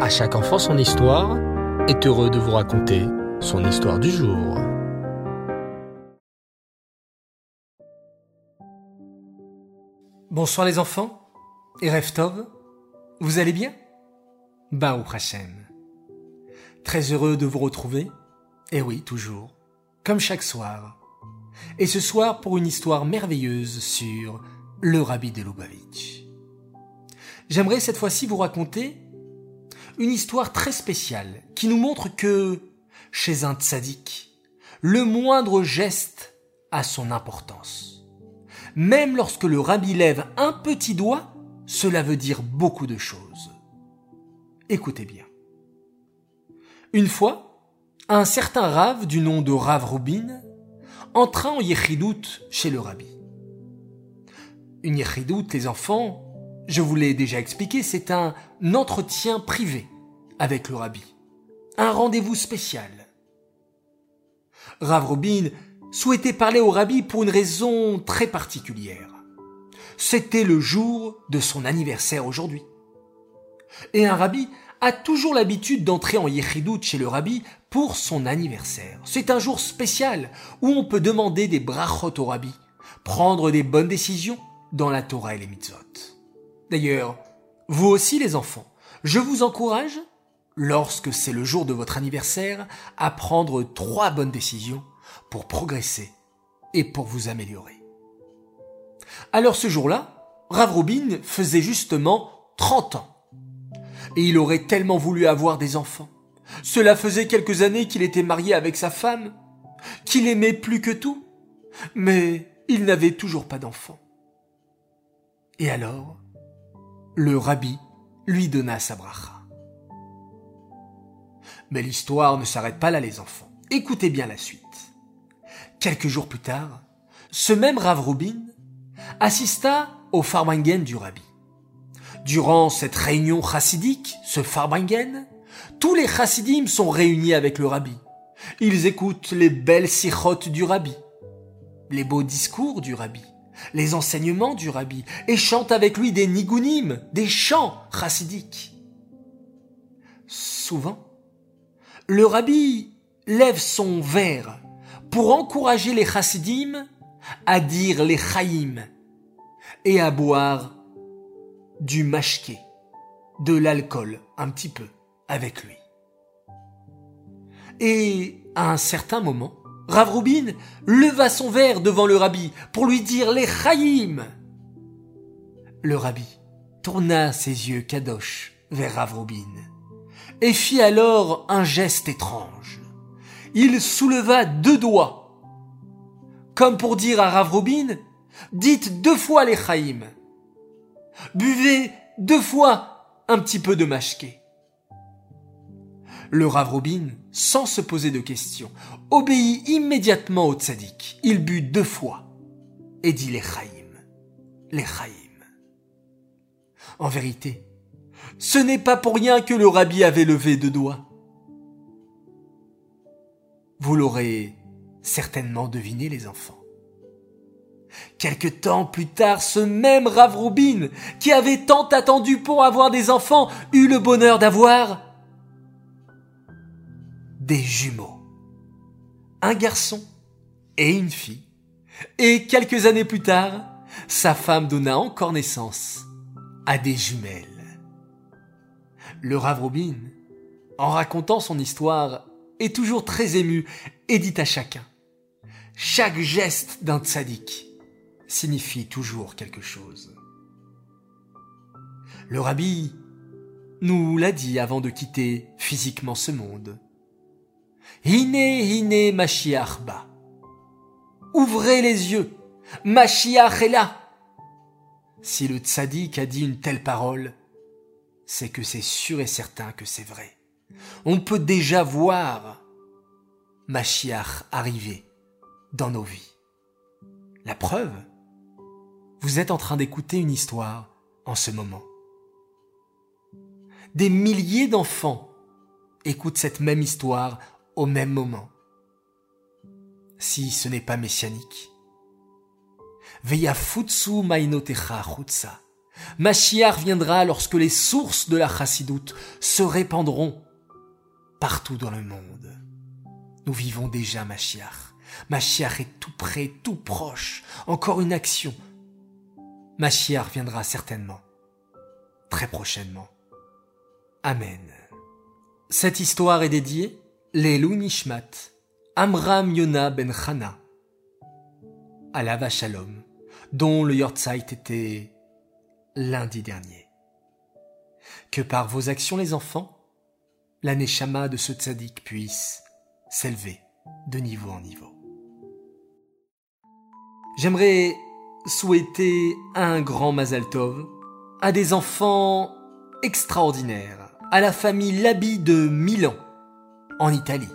À chaque enfant son histoire est heureux de vous raconter son histoire du jour. Bonsoir les enfants et Reftov, vous allez bien? Baou Hashem. Très heureux de vous retrouver, et oui, toujours, comme chaque soir. Et ce soir pour une histoire merveilleuse sur le Rabbi de Lubavitch. J'aimerais cette fois-ci vous raconter une histoire très spéciale qui nous montre que, chez un tzaddik, le moindre geste a son importance. Même lorsque le rabbi lève un petit doigt, cela veut dire beaucoup de choses. Écoutez bien. Une fois, un certain Rav du nom de Rav Rubin entra en Yechidout chez le rabbi. Une Yechidout, les enfants, je vous l'ai déjà expliqué, c'est un entretien privé avec le rabbi. Un rendez-vous spécial. Rav Rubin souhaitait parler au rabbi pour une raison très particulière. C'était le jour de son anniversaire aujourd'hui. Et un rabbi a toujours l'habitude d'entrer en Yechidout chez le rabbi pour son anniversaire. C'est un jour spécial où on peut demander des brachot au rabbi, prendre des bonnes décisions dans la Torah et les mitzvot. D'ailleurs, vous aussi les enfants, je vous encourage, lorsque c'est le jour de votre anniversaire, à prendre trois bonnes décisions pour progresser et pour vous améliorer. Alors ce jour-là, Rav Rubin faisait justement 30 ans. Et il aurait tellement voulu avoir des enfants. Cela faisait quelques années qu'il était marié avec sa femme, qu'il aimait plus que tout, mais il n'avait toujours pas d'enfants. Et alors, le rabbi lui donna sa bracha. Mais l'histoire ne s'arrête pas là, les enfants. Écoutez bien la suite. Quelques jours plus tard, ce même Rav Rubin assista au Farbringen du rabbi. Durant cette réunion chassidique, ce Farbringen, tous les chassidim sont réunis avec le rabbi. Ils écoutent les belles sirotes du rabbi, les beaux discours du rabbi, les enseignements du rabbi, et chantent avec lui des nigunim, des chants chassidiques. Souvent, le rabbi lève son verre pour encourager les chassidim à dire les chaïm et à boire du mashké, de l'alcool un petit peu avec lui. Et à un certain moment, Rav Rubin leva son verre devant le rabbi pour lui dire les chaïm. Le rabbi tourna ses yeux kadosh vers Rav Rubin et fit alors un geste étrange. Il souleva deux doigts, comme pour dire à Rav Rubin, dites deux fois les chaïm. Buvez deux fois un petit peu de mashké. Le Rav Rubin, sans se poser de questions, obéit immédiatement au tzaddik. Il but deux fois et dit les chaïm. Les. En vérité, ce n'est pas pour rien que le rabbi avait levé deux doigts. Vous l'aurez certainement deviné, les enfants. Quelque temps plus tard, ce même Rav Rubin, qui avait tant attendu pour avoir des enfants, eut le bonheur d'avoir des jumeaux. Un garçon et une fille. Et quelques années plus tard, sa femme donna encore naissance à des jumelles. Le Rav Rubin, en racontant son histoire, est toujours très ému et dit à chacun chaque geste d'un tzaddik signifie toujours quelque chose. Le rabbi nous l'a dit avant de quitter physiquement ce monde. Hine hine Mashiach ba. Ouvrez les yeux, Mashiach est là. Si le tzaddik a dit une telle parole, c'est que c'est sûr et certain que c'est vrai. On peut déjà voir Mashiach arriver dans nos vies. La preuve, vous êtes en train d'écouter une histoire en ce moment. Des milliers d'enfants écoutent cette même histoire au même moment. Si ce n'est pas messianique. Veya futsu mainotecha chutsa. Machiar viendra lorsque les sources de la chassidoute se répandront partout dans le monde. Nous vivons déjà Machiar. Machiar est tout près, tout proche. Encore une action. Machiar viendra certainement. Très prochainement. Amen. Cette histoire est dédiée Lelou Nishmat, Amram Yona ben Chana, Alava Shalom, dont le Yortzeit était lundi dernier. Que par vos actions les enfants, la Neshama de ce tzaddik puisse s'élever de niveau en niveau. J'aimerais souhaiter un grand Mazal Tov à des enfants extraordinaires, à la famille Labi de Milan, en Italie.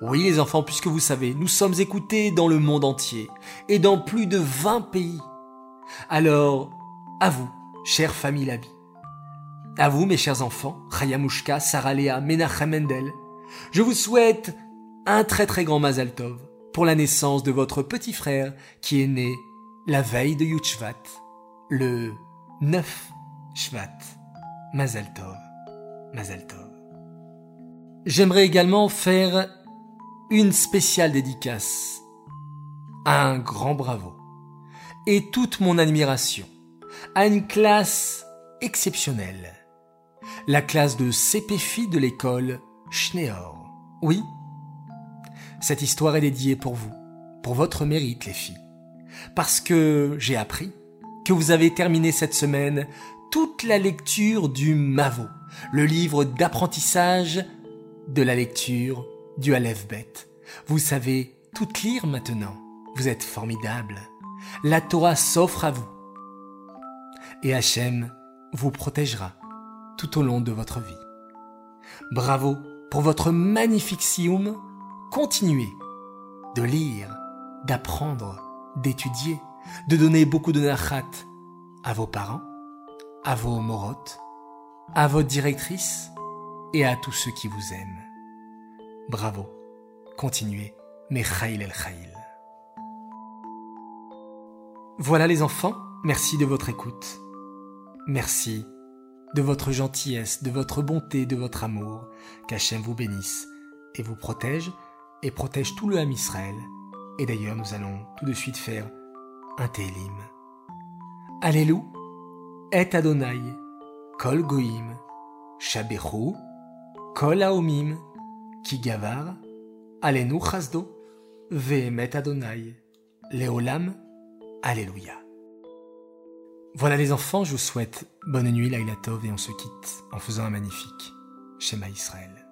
Oui les enfants, puisque vous savez, nous sommes écoutés dans le monde entier et dans plus de 20 pays. Alors, à vous, chère famille Labi. À vous, mes chers enfants, Chayamushka, Saralea, Menachem Mendel, je vous souhaite un très très grand Mazal Tov pour la naissance de votre petit frère qui est né la veille de Yutshvat, le 9 Shvat. Mazal Tov. J'aimerais également faire une spéciale dédicace. Un grand bravo. Et toute mon admiration à une classe exceptionnelle, la classe de CPFI de l'école Schneor. Oui, cette histoire est dédiée pour vous, pour votre mérite les filles, parce que j'ai appris que vous avez terminé cette semaine toute la lecture du Mavo, le livre d'apprentissage de la lecture du Aleph Bet. Vous savez tout lire maintenant. Vous êtes formidable. La Torah s'offre à vous. Et Hachem vous protégera tout au long de votre vie. Bravo pour votre magnifique sioum. Continuez de lire, d'apprendre, d'étudier, de donner beaucoup de nachat à vos parents, à vos morotes, à votre directrice et à tous ceux qui vous aiment. Bravo, continuez, mais el Khail. Voilà les enfants, merci de votre écoute. Merci de votre gentillesse, de votre bonté, de votre amour. Qu'Hachem vous bénisse et vous protège et protège tout le Ham Israël. Et d'ailleurs, nous allons tout de suite faire un Télim. Alléluia, et Adonai, Kol Goïm, Shabechu, Voilà les enfants, je vous souhaite bonne nuit, Laila Tov, et on se quitte en faisant un magnifique schéma Israël.